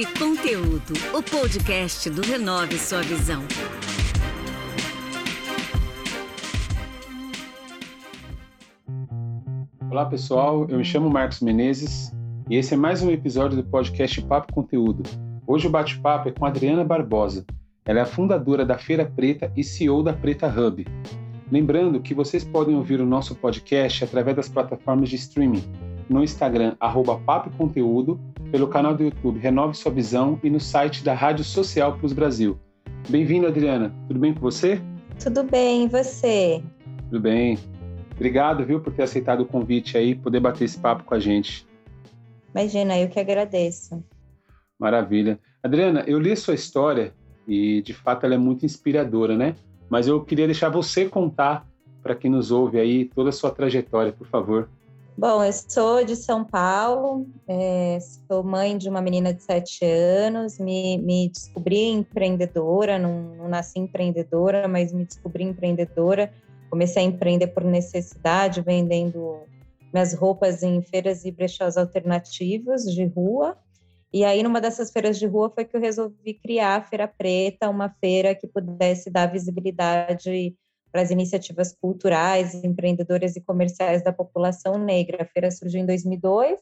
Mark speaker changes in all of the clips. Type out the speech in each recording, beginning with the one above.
Speaker 1: e Conteúdo, o podcast do Renove Sua Visão.
Speaker 2: Olá pessoal, eu me chamo Marcos Menezes e esse é mais um episódio do podcast Papo Conteúdo. Hoje o bate-papo é com Adriana Barbosa. Ela é a fundadora da Feira Preta e CEO da Preta Hub. Lembrando que vocês podem ouvir o nosso podcast através das plataformas de streaming, no Instagram, arroba pelo canal do YouTube Renove Sua Visão e no site da Rádio Social Plus Brasil. Bem-vindo, Adriana. Tudo bem com você?
Speaker 3: Tudo bem, e você?
Speaker 2: Tudo bem. Obrigado, viu, por ter aceitado o convite aí, poder bater esse papo com a gente.
Speaker 3: Imagina, eu que agradeço.
Speaker 2: Maravilha. Adriana, eu li a sua história e, de fato, ela é muito inspiradora, né? Mas eu queria deixar você contar para quem nos ouve aí toda a sua trajetória, por favor.
Speaker 3: Bom, eu sou de São Paulo, é, sou mãe de uma menina de sete anos, me, me descobri empreendedora, não, não nasci empreendedora, mas me descobri empreendedora Comecei a empreender por necessidade, vendendo minhas roupas em feiras e brechós alternativos de rua. E aí, numa dessas feiras de rua, foi que eu resolvi criar a Feira Preta, uma feira que pudesse dar visibilidade para as iniciativas culturais, empreendedoras e comerciais da população negra. A feira surgiu em 2002,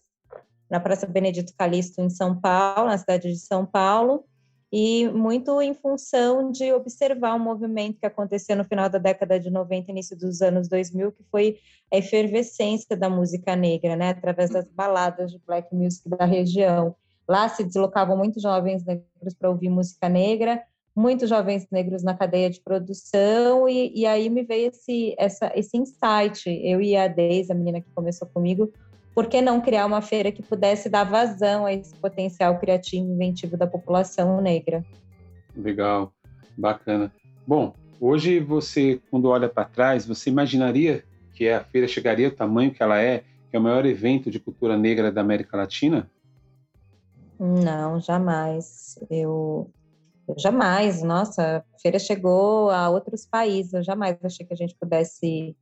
Speaker 3: na Praça Benedito Calixto, em São Paulo, na cidade de São Paulo e muito em função de observar um movimento que aconteceu no final da década de 90, início dos anos 2000, que foi a efervescência da música negra, né, através das baladas de black music da região. Lá se deslocavam muitos jovens negros para ouvir música negra, muitos jovens negros na cadeia de produção, e, e aí me veio esse, essa, esse insight. Eu e a Deise, a menina que começou comigo, por que não criar uma feira que pudesse dar vazão a esse potencial criativo e inventivo da população negra?
Speaker 2: Legal, bacana. Bom, hoje você, quando olha para trás, você imaginaria que a feira chegaria ao tamanho que ela é, que é o maior evento de cultura negra da América Latina?
Speaker 3: Não, jamais. Eu, eu jamais. Nossa, a feira chegou a outros países. Eu jamais achei que a gente pudesse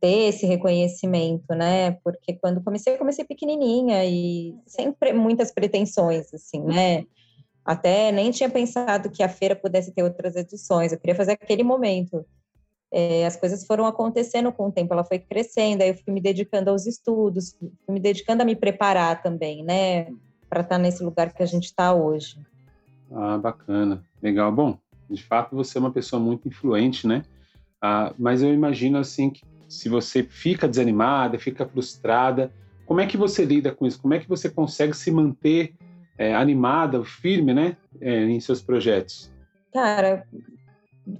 Speaker 3: ter esse reconhecimento, né? Porque quando comecei, eu comecei pequenininha e sempre muitas pretensões, assim, né? Até nem tinha pensado que a feira pudesse ter outras edições. Eu queria fazer aquele momento. É, as coisas foram acontecendo com o tempo, ela foi crescendo, aí eu fui me dedicando aos estudos, fui me dedicando a me preparar também, né? Para estar nesse lugar que a gente está hoje.
Speaker 2: Ah, bacana, legal. Bom, de fato você é uma pessoa muito influente, né? Ah, mas eu imagino assim que se você fica desanimada, fica frustrada, como é que você lida com isso? Como é que você consegue se manter é, animada, firme, né, é, em seus projetos?
Speaker 3: Cara,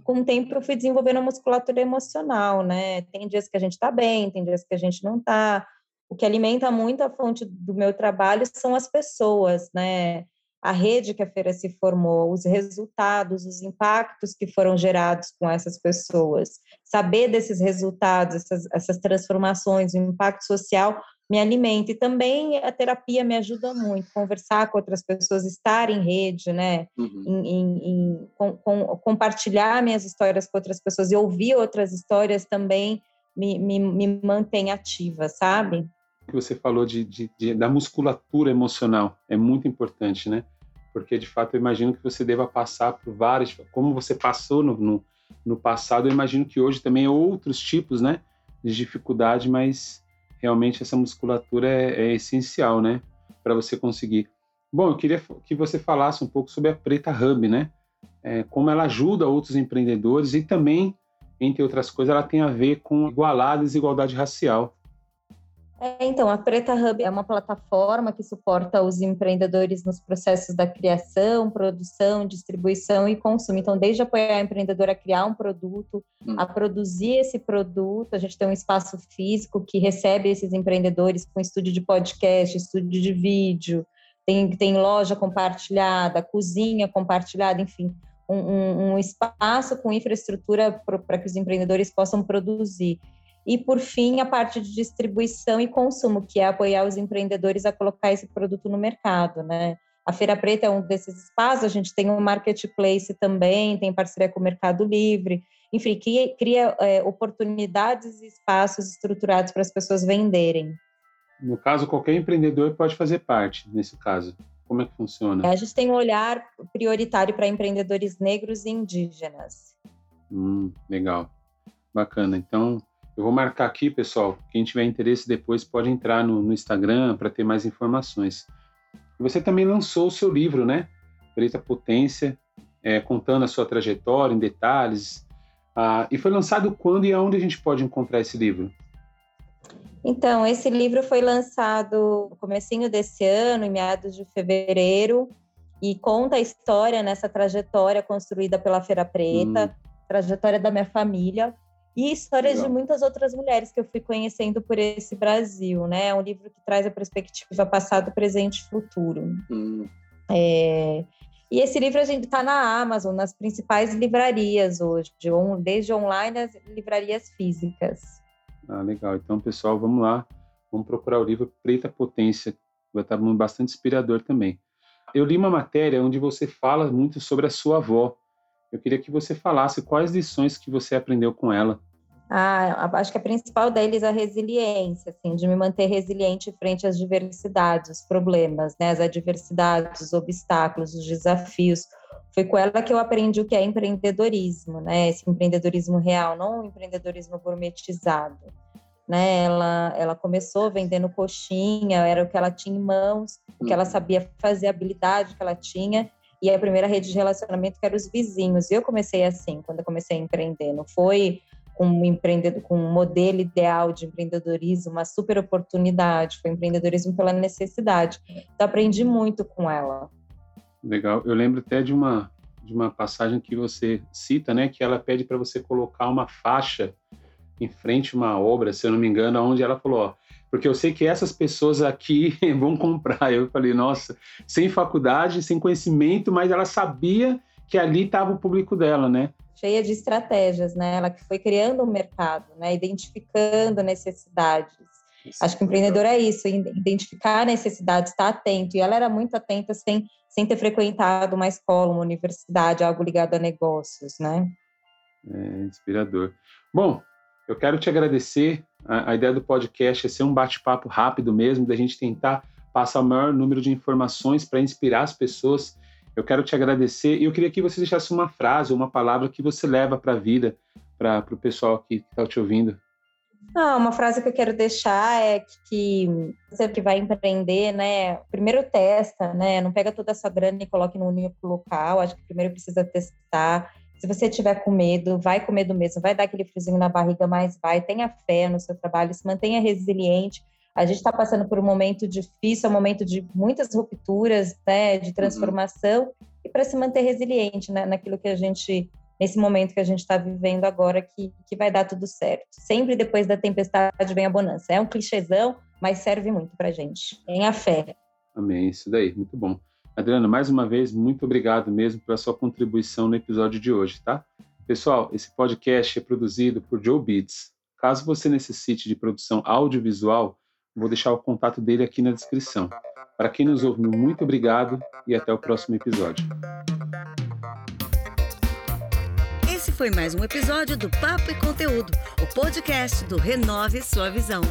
Speaker 3: com o tempo eu fui desenvolvendo a musculatura emocional, né? Tem dias que a gente está bem, tem dias que a gente não está. O que alimenta muito a fonte do meu trabalho são as pessoas, né? A rede que a feira se formou, os resultados, os impactos que foram gerados com essas pessoas. Saber desses resultados, essas, essas transformações, o impacto social me alimenta. E também a terapia me ajuda muito, conversar com outras pessoas, estar em rede, né? Uhum. Em, em, em com, com, compartilhar minhas histórias com outras pessoas e ouvir outras histórias também me, me, me mantém ativa, sabe?
Speaker 2: Que você falou de, de, de, da musculatura emocional é muito importante, né? porque de fato eu imagino que você deva passar por várias, como você passou no, no, no passado, eu imagino que hoje também é outros tipos, né, de dificuldade, mas realmente essa musculatura é, é essencial, né, para você conseguir. Bom, eu queria que você falasse um pouco sobre a Preta Hub, né, é, como ela ajuda outros empreendedores e também, entre outras coisas, ela tem a ver com igualar a desigualdade racial.
Speaker 3: É, então, a Preta Hub é uma plataforma que suporta os empreendedores nos processos da criação, produção, distribuição e consumo. Então, desde apoiar a empreendedora a criar um produto, hum. a produzir esse produto, a gente tem um espaço físico que recebe esses empreendedores com estúdio de podcast, estúdio de vídeo, tem, tem loja compartilhada, cozinha compartilhada, enfim, um, um, um espaço com infraestrutura para que os empreendedores possam produzir. E, por fim, a parte de distribuição e consumo, que é apoiar os empreendedores a colocar esse produto no mercado, né? A Feira Preta é um desses espaços, a gente tem um marketplace também, tem parceria com o Mercado Livre, enfim, que cria é, oportunidades e espaços estruturados para as pessoas venderem.
Speaker 2: No caso, qualquer empreendedor pode fazer parte, nesse caso. Como é que funciona?
Speaker 3: A gente tem um olhar prioritário para empreendedores negros e indígenas.
Speaker 2: Hum, legal. Bacana. Então, eu vou marcar aqui, pessoal. Quem tiver interesse depois pode entrar no, no Instagram para ter mais informações. Você também lançou o seu livro, né? Preta Potência, é, contando a sua trajetória em detalhes. Ah, e foi lançado quando e aonde a gente pode encontrar esse livro?
Speaker 3: Então, esse livro foi lançado no comecinho desse ano, em meados de fevereiro, e conta a história nessa trajetória construída pela Feira Preta, hum. trajetória da minha família e histórias Legal. de muitas outras mulheres que eu fui conhecendo por esse Brasil, né? É um livro que traz a perspectiva passado, presente e futuro. Hum. É... E esse livro a gente está na Amazon, nas principais livrarias hoje, desde online às livrarias físicas.
Speaker 2: Ah, legal. Então, pessoal, vamos lá. Vamos procurar o livro Preta Potência. Vai estar bastante inspirador também. Eu li uma matéria onde você fala muito sobre a sua avó. Eu queria que você falasse quais lições que você aprendeu com ela.
Speaker 3: Ah, acho que a principal deles é a resiliência, assim, de me manter resiliente frente às diversidades, os problemas, né, as adversidades, os obstáculos, os desafios. Foi com ela que eu aprendi o que é empreendedorismo, né, esse empreendedorismo real, não o empreendedorismo gourmetizado. Né, ela, ela começou vendendo coxinha, era o que ela tinha em mãos, o que ela uhum. sabia fazer, a habilidade que ela tinha, e a primeira rede de relacionamento que era os vizinhos. E eu comecei assim, quando eu comecei a empreender, não foi com um empreendedor, com um modelo ideal de empreendedorismo, uma super oportunidade, foi empreendedorismo pela necessidade. Então aprendi muito com ela.
Speaker 2: Legal. Eu lembro até de uma de uma passagem que você cita, né, que ela pede para você colocar uma faixa em frente a uma obra, se eu não me engano, onde ela falou, ó, porque eu sei que essas pessoas aqui vão comprar. Eu falei, nossa, sem faculdade, sem conhecimento, mas ela sabia que ali estava o público dela, né?
Speaker 3: cheia de estratégias, né? Ela que foi criando um mercado, né? Identificando necessidades. Isso. Acho que o empreendedor é isso, identificar necessidades, estar atento. E ela era muito atenta sem, sem ter frequentado uma escola, uma universidade, algo ligado a negócios, né?
Speaker 2: É inspirador. Bom, eu quero te agradecer. A, ideia do podcast é ser um bate-papo rápido mesmo, da gente tentar passar o maior número de informações para inspirar as pessoas eu quero te agradecer e eu queria que você deixasse uma frase, uma palavra que você leva para a vida, para o pessoal que está te ouvindo.
Speaker 3: Ah, uma frase que eu quero deixar é que você que vai empreender, né? Primeiro testa, né? Não pega toda a sua grana e coloque no único local. Acho que primeiro precisa testar. Se você tiver com medo, vai com medo mesmo, vai dar aquele friozinho na barriga, mas vai, tenha fé no seu trabalho, se mantenha resiliente a gente está passando por um momento difícil, um momento de muitas rupturas, né, de uhum. transformação, uhum. e para se manter resiliente né, naquilo que a gente, nesse momento que a gente está vivendo agora, que, que vai dar tudo certo. Sempre depois da tempestade vem a bonança. É um clichêzão, mas serve muito para a gente. Tenha fé.
Speaker 2: Amém, isso daí, muito bom. Adriana, mais uma vez, muito obrigado mesmo pela sua contribuição no episódio de hoje, tá? Pessoal, esse podcast é produzido por Joe Beats. Caso você necessite de produção audiovisual, Vou deixar o contato dele aqui na descrição. Para quem nos ouve, muito obrigado e até o próximo episódio.
Speaker 1: Esse foi mais um episódio do Papo e Conteúdo, o podcast do Renove Sua Visão.